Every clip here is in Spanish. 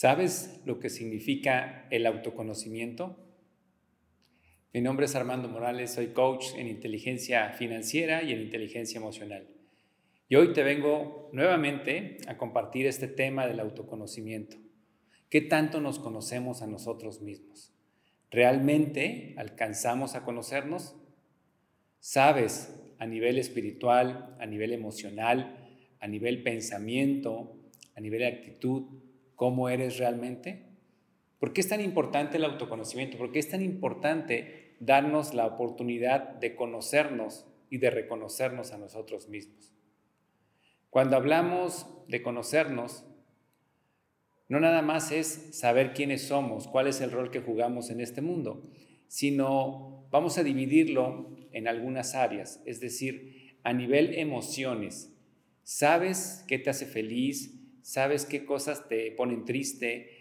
¿Sabes lo que significa el autoconocimiento? Mi nombre es Armando Morales, soy coach en inteligencia financiera y en inteligencia emocional. Y hoy te vengo nuevamente a compartir este tema del autoconocimiento. ¿Qué tanto nos conocemos a nosotros mismos? ¿Realmente alcanzamos a conocernos? ¿Sabes a nivel espiritual, a nivel emocional, a nivel pensamiento, a nivel actitud, cómo eres realmente? ¿Por qué es tan importante el autoconocimiento? ¿Por qué es tan importante darnos la oportunidad de conocernos y de reconocernos a nosotros mismos? Cuando hablamos de conocernos, no nada más es saber quiénes somos, cuál es el rol que jugamos en este mundo, sino vamos a dividirlo en algunas áreas, es decir, a nivel emociones. ¿Sabes qué te hace feliz? Sabes qué cosas te ponen triste,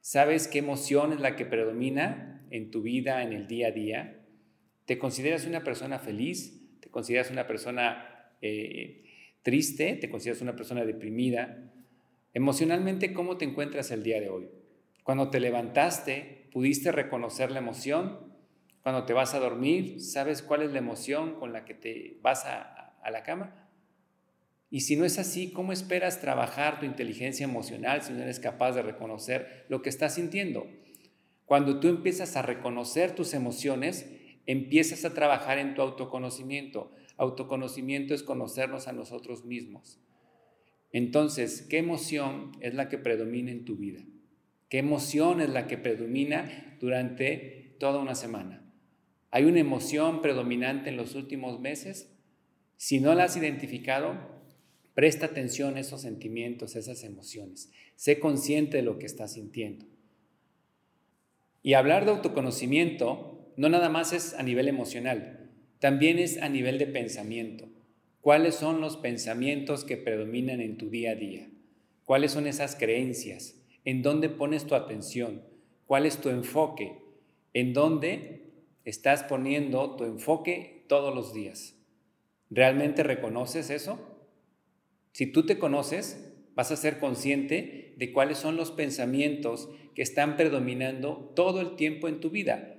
sabes qué emoción es la que predomina en tu vida, en el día a día. ¿Te consideras una persona feliz? ¿Te consideras una persona eh, triste? ¿Te consideras una persona deprimida? Emocionalmente, ¿cómo te encuentras el día de hoy? Cuando te levantaste, ¿pudiste reconocer la emoción? Cuando te vas a dormir, ¿sabes cuál es la emoción con la que te vas a, a la cama? Y si no es así, ¿cómo esperas trabajar tu inteligencia emocional si no eres capaz de reconocer lo que estás sintiendo? Cuando tú empiezas a reconocer tus emociones, empiezas a trabajar en tu autoconocimiento. Autoconocimiento es conocernos a nosotros mismos. Entonces, ¿qué emoción es la que predomina en tu vida? ¿Qué emoción es la que predomina durante toda una semana? ¿Hay una emoción predominante en los últimos meses? Si no la has identificado, Presta atención a esos sentimientos, a esas emociones. Sé consciente de lo que estás sintiendo. Y hablar de autoconocimiento no nada más es a nivel emocional, también es a nivel de pensamiento. ¿Cuáles son los pensamientos que predominan en tu día a día? ¿Cuáles son esas creencias? ¿En dónde pones tu atención? ¿Cuál es tu enfoque? ¿En dónde estás poniendo tu enfoque todos los días? ¿Realmente reconoces eso? Si tú te conoces, vas a ser consciente de cuáles son los pensamientos que están predominando todo el tiempo en tu vida.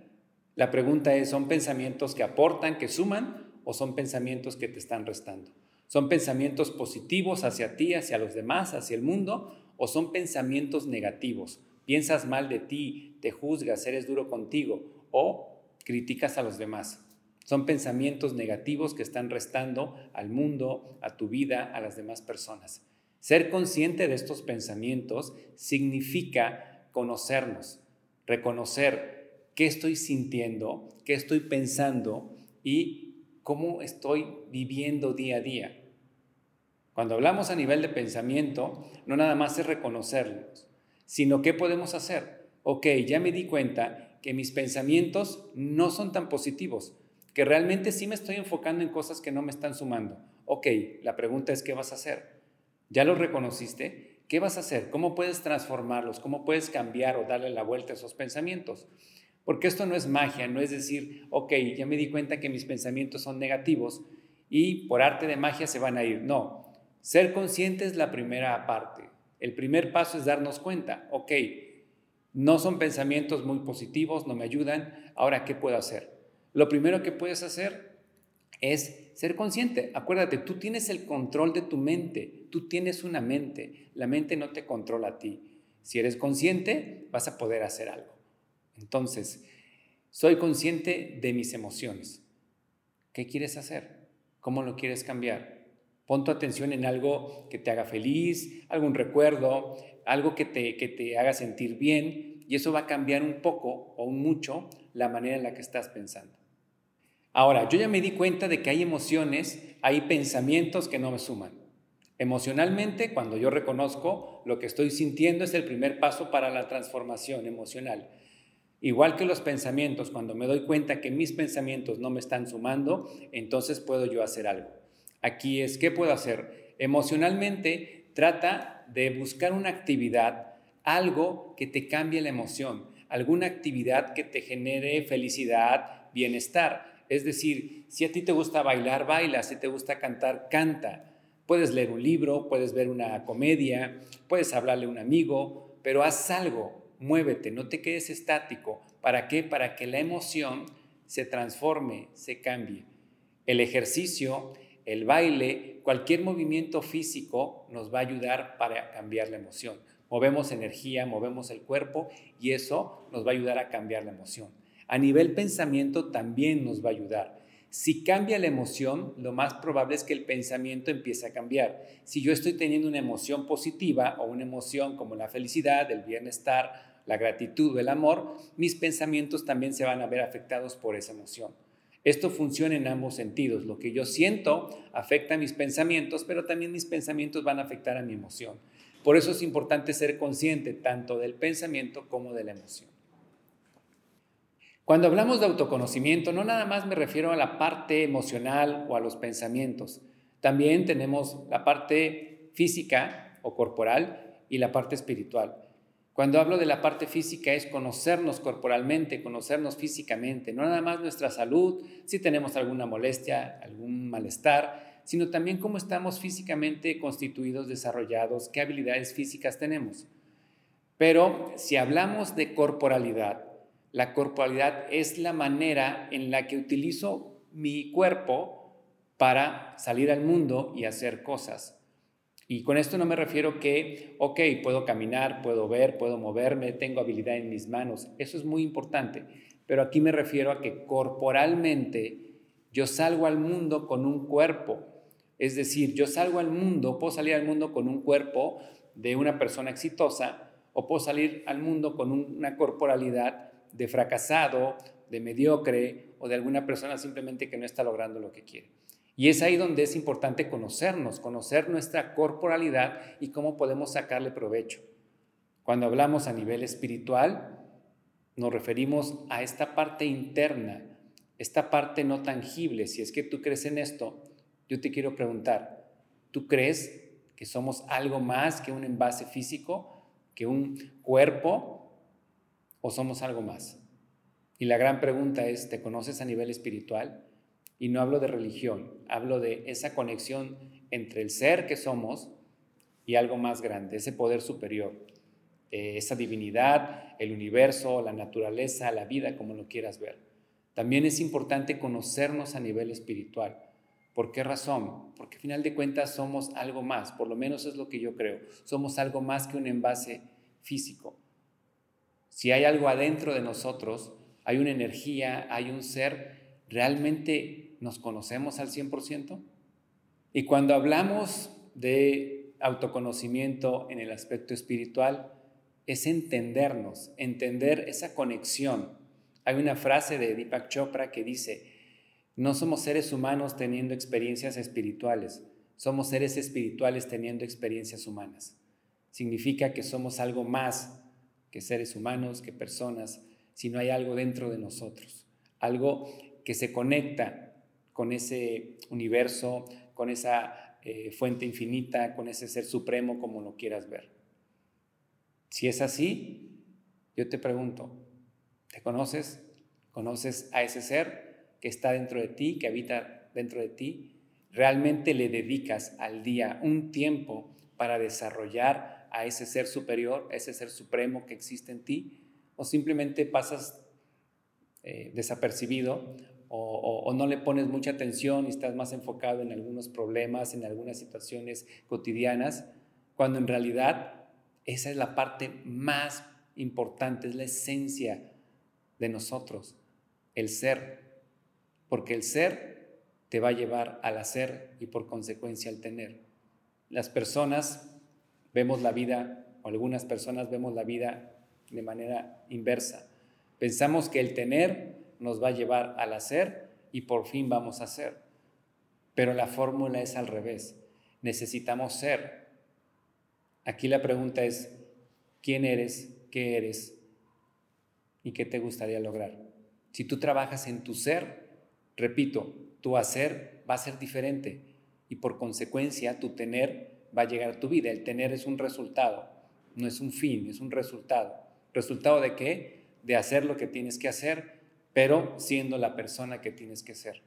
La pregunta es, ¿son pensamientos que aportan, que suman o son pensamientos que te están restando? ¿Son pensamientos positivos hacia ti, hacia los demás, hacia el mundo o son pensamientos negativos? Piensas mal de ti, te juzgas, eres duro contigo o criticas a los demás. Son pensamientos negativos que están restando al mundo, a tu vida, a las demás personas. Ser consciente de estos pensamientos significa conocernos, reconocer qué estoy sintiendo, qué estoy pensando y cómo estoy viviendo día a día. Cuando hablamos a nivel de pensamiento, no nada más es reconocerlos, sino qué podemos hacer. Ok, ya me di cuenta que mis pensamientos no son tan positivos que realmente sí me estoy enfocando en cosas que no me están sumando. Ok, la pregunta es, ¿qué vas a hacer? ¿Ya lo reconociste? ¿Qué vas a hacer? ¿Cómo puedes transformarlos? ¿Cómo puedes cambiar o darle la vuelta a esos pensamientos? Porque esto no es magia, no es decir, ok, ya me di cuenta que mis pensamientos son negativos y por arte de magia se van a ir. No, ser consciente es la primera parte. El primer paso es darnos cuenta, ok, no son pensamientos muy positivos, no me ayudan, ahora, ¿qué puedo hacer? Lo primero que puedes hacer es ser consciente. Acuérdate, tú tienes el control de tu mente, tú tienes una mente, la mente no te controla a ti. Si eres consciente, vas a poder hacer algo. Entonces, soy consciente de mis emociones. ¿Qué quieres hacer? ¿Cómo lo quieres cambiar? Pon tu atención en algo que te haga feliz, algún recuerdo, algo que te, que te haga sentir bien y eso va a cambiar un poco o un mucho la manera en la que estás pensando. Ahora, yo ya me di cuenta de que hay emociones, hay pensamientos que no me suman. Emocionalmente, cuando yo reconozco lo que estoy sintiendo, es el primer paso para la transformación emocional. Igual que los pensamientos, cuando me doy cuenta que mis pensamientos no me están sumando, entonces puedo yo hacer algo. Aquí es, ¿qué puedo hacer? Emocionalmente, trata de buscar una actividad, algo que te cambie la emoción, alguna actividad que te genere felicidad, bienestar. Es decir, si a ti te gusta bailar, baila, si te gusta cantar, canta. Puedes leer un libro, puedes ver una comedia, puedes hablarle a un amigo, pero haz algo, muévete, no te quedes estático. ¿Para qué? Para que la emoción se transforme, se cambie. El ejercicio, el baile, cualquier movimiento físico nos va a ayudar para cambiar la emoción. Movemos energía, movemos el cuerpo y eso nos va a ayudar a cambiar la emoción. A nivel pensamiento también nos va a ayudar. Si cambia la emoción, lo más probable es que el pensamiento empiece a cambiar. Si yo estoy teniendo una emoción positiva o una emoción como la felicidad, el bienestar, la gratitud o el amor, mis pensamientos también se van a ver afectados por esa emoción. Esto funciona en ambos sentidos. Lo que yo siento afecta a mis pensamientos, pero también mis pensamientos van a afectar a mi emoción. Por eso es importante ser consciente tanto del pensamiento como de la emoción. Cuando hablamos de autoconocimiento, no nada más me refiero a la parte emocional o a los pensamientos. También tenemos la parte física o corporal y la parte espiritual. Cuando hablo de la parte física es conocernos corporalmente, conocernos físicamente, no nada más nuestra salud, si tenemos alguna molestia, algún malestar, sino también cómo estamos físicamente constituidos, desarrollados, qué habilidades físicas tenemos. Pero si hablamos de corporalidad, la corporalidad es la manera en la que utilizo mi cuerpo para salir al mundo y hacer cosas. Y con esto no me refiero que, ok, puedo caminar, puedo ver, puedo moverme, tengo habilidad en mis manos. Eso es muy importante. Pero aquí me refiero a que corporalmente yo salgo al mundo con un cuerpo. Es decir, yo salgo al mundo, puedo salir al mundo con un cuerpo de una persona exitosa o puedo salir al mundo con una corporalidad de fracasado, de mediocre o de alguna persona simplemente que no está logrando lo que quiere. Y es ahí donde es importante conocernos, conocer nuestra corporalidad y cómo podemos sacarle provecho. Cuando hablamos a nivel espiritual, nos referimos a esta parte interna, esta parte no tangible. Si es que tú crees en esto, yo te quiero preguntar, ¿tú crees que somos algo más que un envase físico, que un cuerpo o somos algo más? Y la gran pregunta es, ¿te conoces a nivel espiritual? Y no hablo de religión, hablo de esa conexión entre el ser que somos y algo más grande, ese poder superior, eh, esa divinidad, el universo, la naturaleza, la vida, como lo quieras ver. También es importante conocernos a nivel espiritual. ¿Por qué razón? Porque al final de cuentas somos algo más, por lo menos es lo que yo creo. Somos algo más que un envase físico. Si hay algo adentro de nosotros, hay una energía, hay un ser, ¿realmente nos conocemos al 100%? Y cuando hablamos de autoconocimiento en el aspecto espiritual, es entendernos, entender esa conexión. Hay una frase de Deepak Chopra que dice, no somos seres humanos teniendo experiencias espirituales, somos seres espirituales teniendo experiencias humanas. Significa que somos algo más que seres humanos, que personas, sino hay algo dentro de nosotros, algo que se conecta con ese universo, con esa eh, fuente infinita, con ese ser supremo, como lo quieras ver. Si es así, yo te pregunto, ¿te conoces? ¿Conoces a ese ser que está dentro de ti, que habita dentro de ti? ¿Realmente le dedicas al día un tiempo para desarrollar a ese ser superior, a ese ser supremo que existe en ti, o simplemente pasas eh, desapercibido o, o, no le pones mucha atención y estás más enfocado en algunos problemas, en algunas situaciones cotidianas, cuando en realidad esa es la parte más importante, es la esencia de nosotros, el ser, porque el ser te va a llevar al hacer y por consecuencia al tener. Las personas vemos la vida, algunas personas vemos la vida de manera inversa. Pensamos que el tener nos va a llevar al hacer y por fin vamos a hacer. Pero la fórmula es al revés. Necesitamos ser. Aquí la pregunta es, ¿quién eres? ¿Qué eres? ¿Y qué te gustaría lograr? Si tú trabajas en tu ser, repito, tu hacer va a ser diferente y por consecuencia tu tener va a llegar a tu vida. El tener es un resultado, no es un fin, es un resultado. ¿Resultado de qué? De hacer lo que tienes que hacer, pero siendo la persona que tienes que ser.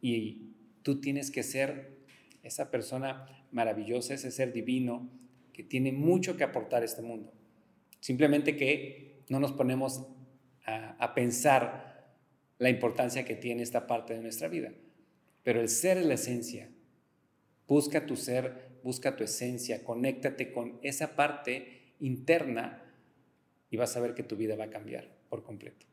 Y tú tienes que ser esa persona maravillosa, ese ser divino que tiene mucho que aportar a este mundo. Simplemente que no nos ponemos a, a pensar la importancia que tiene esta parte de nuestra vida. Pero el ser es la esencia. Busca tu ser, busca tu esencia, conéctate con esa parte interna y vas a ver que tu vida va a cambiar por completo.